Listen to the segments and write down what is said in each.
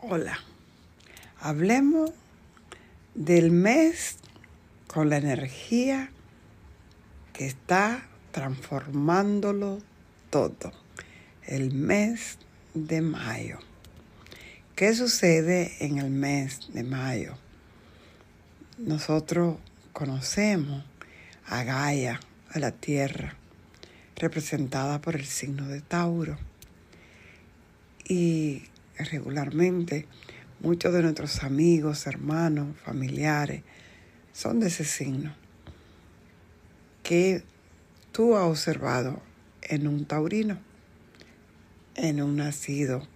Hola, hablemos del mes con la energía que está transformándolo todo, el mes de mayo. ¿Qué sucede en el mes de mayo? Nosotros conocemos a Gaia, a la Tierra, representada por el signo de Tauro. Y regularmente muchos de nuestros amigos, hermanos, familiares son de ese signo que tú has observado en un taurino, en un nacido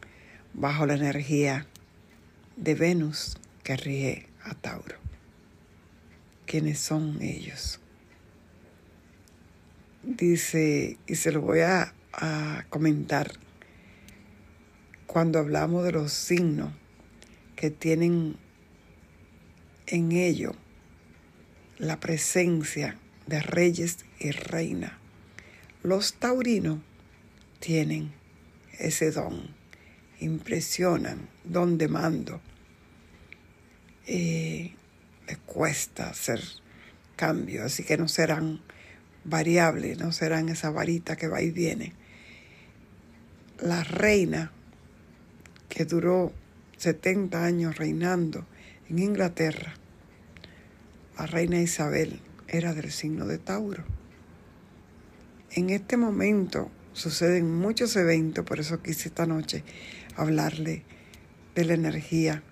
bajo la energía de Venus que rige a Tauro. ¿Quiénes son ellos? Dice, y se lo voy a, a comentar cuando hablamos de los signos que tienen en ello la presencia de reyes y reinas, los taurinos tienen ese don, impresionan, don de mando. Les cuesta hacer cambios, así que no serán variables, no serán esa varita que va y viene. La reina que duró 70 años reinando en Inglaterra, la reina Isabel era del signo de Tauro. En este momento suceden muchos eventos, por eso quise esta noche hablarle de la energía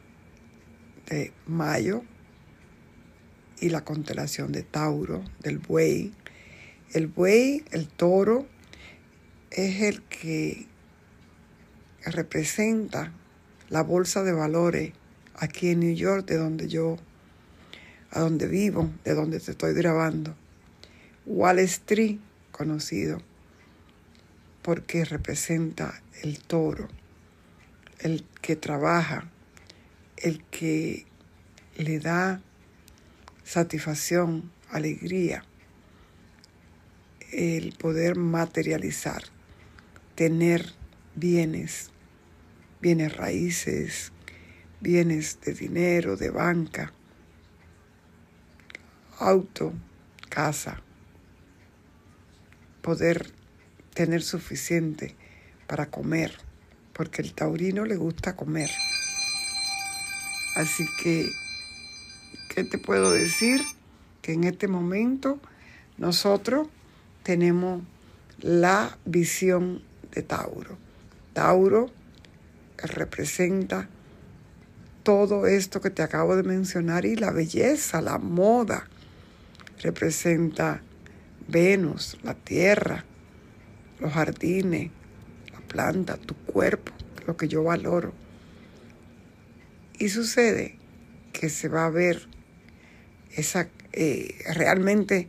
de Mayo y la constelación de Tauro, del buey. El buey, el toro, es el que representa la bolsa de valores aquí en New York, de donde yo, a donde vivo, de donde te estoy grabando. Wall Street, conocido porque representa el toro, el que trabaja, el que le da satisfacción, alegría, el poder materializar, tener bienes, bienes raíces, bienes de dinero, de banca, auto, casa, poder tener suficiente para comer, porque el taurino le gusta comer. Así que, ¿qué te puedo decir? Que en este momento nosotros tenemos la visión de Tauro. Tauro representa todo esto que te acabo de mencionar y la belleza, la moda. Representa Venus, la tierra, los jardines, la planta, tu cuerpo, lo que yo valoro. Y sucede que se va a ver esa, eh, realmente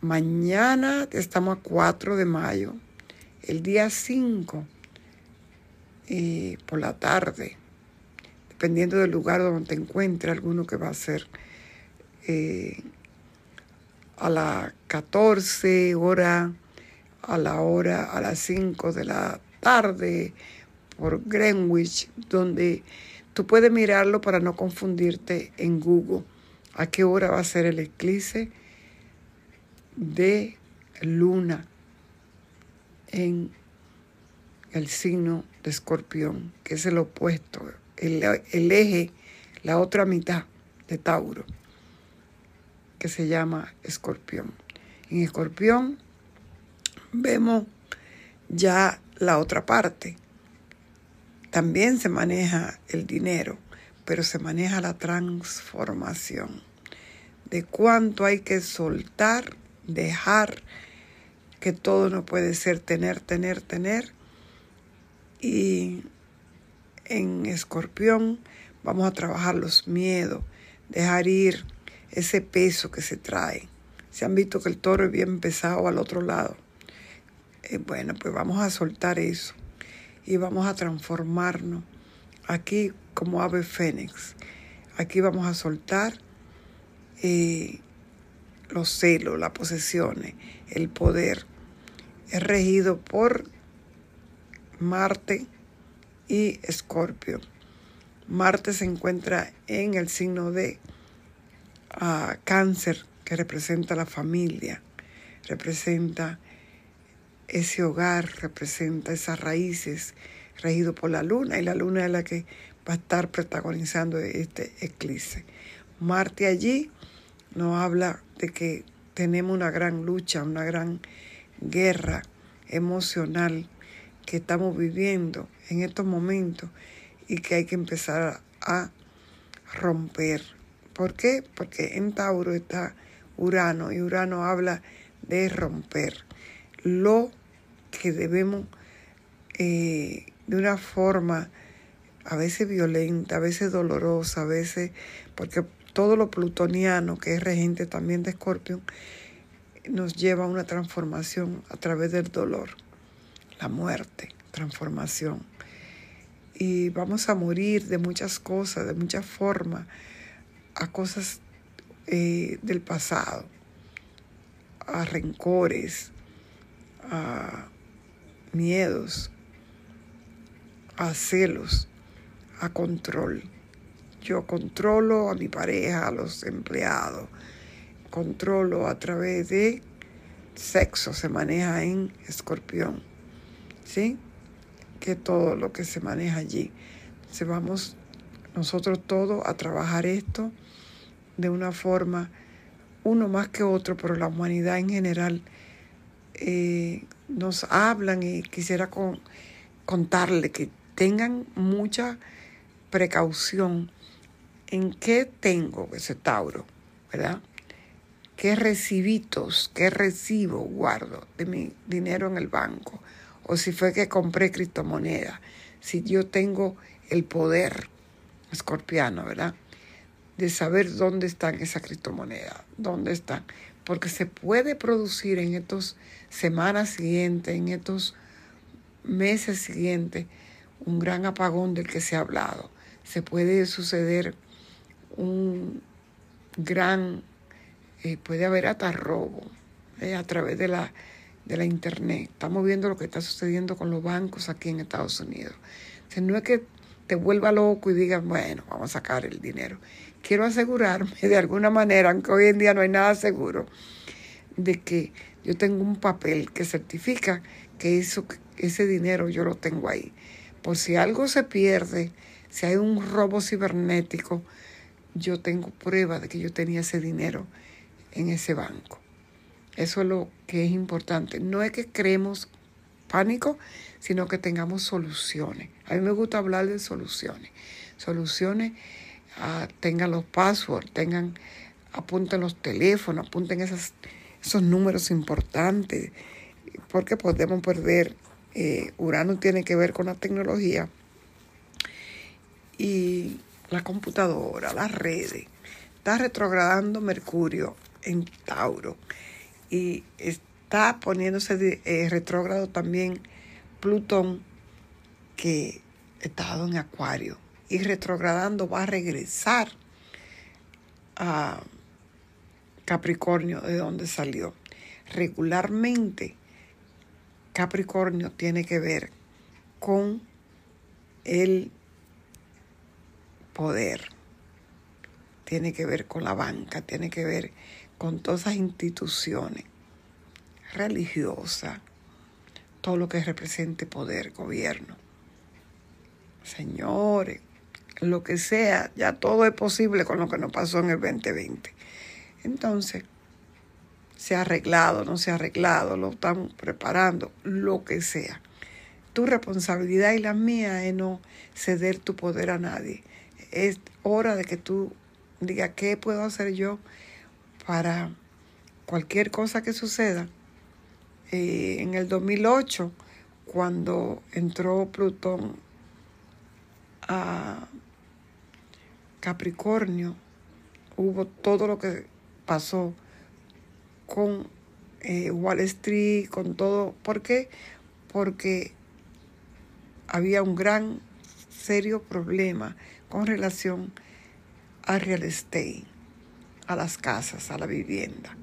mañana estamos a 4 de mayo, el día 5 y por la tarde, dependiendo del lugar donde te encuentres, alguno que va a ser eh, a las 14 horas, a la hora, a las 5 de la tarde, por Greenwich, donde tú puedes mirarlo para no confundirte en Google. ¿A qué hora va a ser el eclipse de luna en el signo de escorpión, que es el opuesto, el, eje, la otra mitad de Tauro, que se llama escorpión. En escorpión vemos ya la otra parte. También se maneja el dinero, pero se maneja la transformación de cuánto hay que soltar, dejar, que todo no puede ser tener, tener, tener, y en escorpión vamos a trabajar los miedos, dejar ir ese peso que se trae. Se han visto que el toro es bien pesado al otro lado. Eh, bueno, pues vamos a soltar eso y vamos a transformarnos aquí como ave fénix. Aquí vamos a soltar eh, los celos, las posesiones, el poder. Es regido por Marte y Escorpio. Marte se encuentra en el signo de uh, cáncer, que representa la familia, representa ese hogar, representa esas raíces, regido por la luna, y la luna es la que va a estar protagonizando este eclipse. Marte allí nos habla de que tenemos una gran lucha, una gran guerra emocional que estamos viviendo en estos momentos y que hay que empezar a romper. ¿Por qué? Porque en Tauro está Urano y Urano habla de romper lo que debemos eh, de una forma a veces violenta, a veces dolorosa, a veces porque todo lo plutoniano que es regente también de Escorpio nos lleva a una transformación a través del dolor, la muerte, transformación. Y vamos a morir de muchas cosas, de muchas formas, a cosas eh, del pasado, a rencores, a miedos, a celos, a control. Yo controlo a mi pareja, a los empleados, controlo a través de sexo, se maneja en escorpión, ¿sí? Que todo lo que se maneja allí. Entonces vamos nosotros todos a trabajar esto de una forma, uno más que otro, pero la humanidad en general eh, nos hablan y quisiera contarle que tengan mucha precaución en qué tengo ese Tauro, ¿verdad? ¿Qué recibitos, qué recibo guardo de mi dinero en el banco? O si fue que compré criptomonedas. Si yo tengo el poder escorpiano, ¿verdad? De saber dónde están esas criptomonedas, dónde están. Porque se puede producir en estas semanas siguientes, en estos meses siguientes, un gran apagón del que se ha hablado. Se puede suceder un gran, eh, puede haber hasta robo eh, a través de la, de la internet. Estamos viendo lo que está sucediendo con los bancos aquí en Estados Unidos. no es que te vuelva loco y digas, bueno, vamos a sacar el dinero. Quiero asegurarme de alguna manera, aunque hoy en día no hay nada seguro, de que yo tengo un papel que certifica que eso, ese dinero yo lo tengo ahí. Por si algo se pierde, si hay un robo cibernético, yo tengo prueba de que yo tenía ese dinero en ese banco. Eso es lo que es importante. No es que creemos pánico, sino que tengamos soluciones. A mí me gusta hablar de soluciones. Soluciones, ah, tengan los passwords, tengan, apunten los teléfonos, apunten esos números importantes, porque podemos perder eh, Urano tiene que ver con la tecnología y la computadora, las redes. Está retrogradando Mercurio en Tauro y está poniéndose eh, retrógrado también Plutón que estado en Acuario y retrogradando va a regresar a Capricornio de donde salió. Regularmente Capricornio tiene que ver con el poder, tiene que ver con la banca, tiene que ver con todas esas instituciones religiosas, todo lo que represente poder, gobierno. Señores, lo que sea, ya todo es posible con lo que nos pasó en el 2020. Entonces, se ha arreglado, no se ha arreglado, lo están preparando, lo que sea. Tu responsabilidad y la mía es no ceder tu poder a nadie. Es hora de que tú digas qué puedo hacer yo para cualquier cosa que suceda. Eh, en el 2008, cuando entró Plutón a Capricornio, hubo todo lo que pasó con eh, Wall Street, con todo. ¿Por qué? Porque había un gran, serio problema con relación al real estate, a las casas, a la vivienda.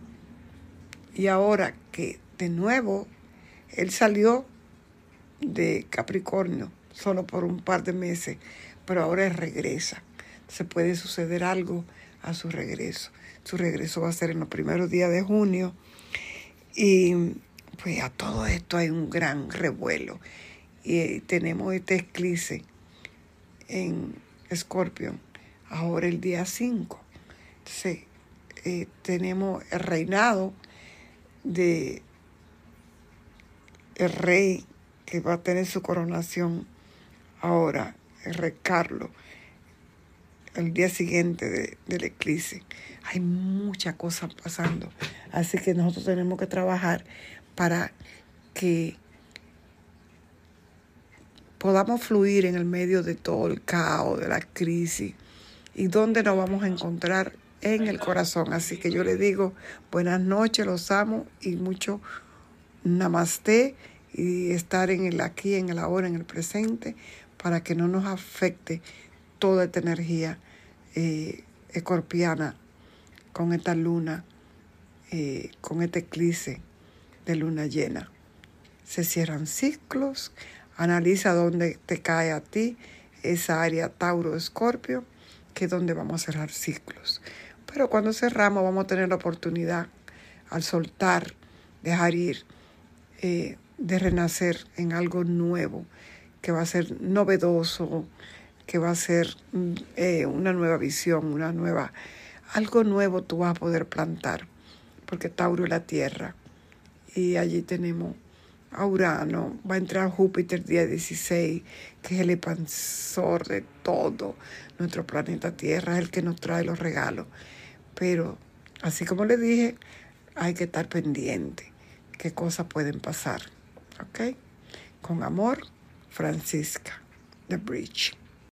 Y ahora que de nuevo él salió de Capricornio solo por un par de meses pero ahora regresa. Se puede suceder algo a su regreso. Su regreso va a ser en los primeros días de junio. Y pues a todo esto hay un gran revuelo. Y tenemos este eclipse en Escorpio, ahora el día 5. Entonces, eh, tenemos el reinado de el rey que va a tener su coronación ahora, el rey Carlos, el día siguiente del eclipse. Hay muchas cosas pasando, así que nosotros tenemos que trabajar para que podamos fluir en el medio de todo el caos, de la crisis, y dónde nos vamos a encontrar en el corazón. Así que yo le digo buenas noches, los amo y mucho namaste y estar en el aquí, en el ahora, en el presente, para que no nos afecte toda esta energía eh, escorpiana con esta luna, eh, con este eclipse de luna llena. Se cierran ciclos, analiza dónde te cae a ti esa área Tauro-Escorpio, que es donde vamos a cerrar ciclos. Pero cuando cerramos vamos a tener la oportunidad al soltar, dejar ir, eh, de renacer en algo nuevo, que va a ser novedoso, que va a ser mm, eh, una nueva visión, una nueva, algo nuevo tú vas a poder plantar, porque Tauro es la tierra y allí tenemos a Urano, va a entrar Júpiter día 16, que es el expansor de todo nuestro planeta Tierra, es el que nos trae los regalos. Pero, así como le dije, hay que estar pendiente qué cosas pueden pasar. ¿Ok? Con amor, Francisca, The Bridge.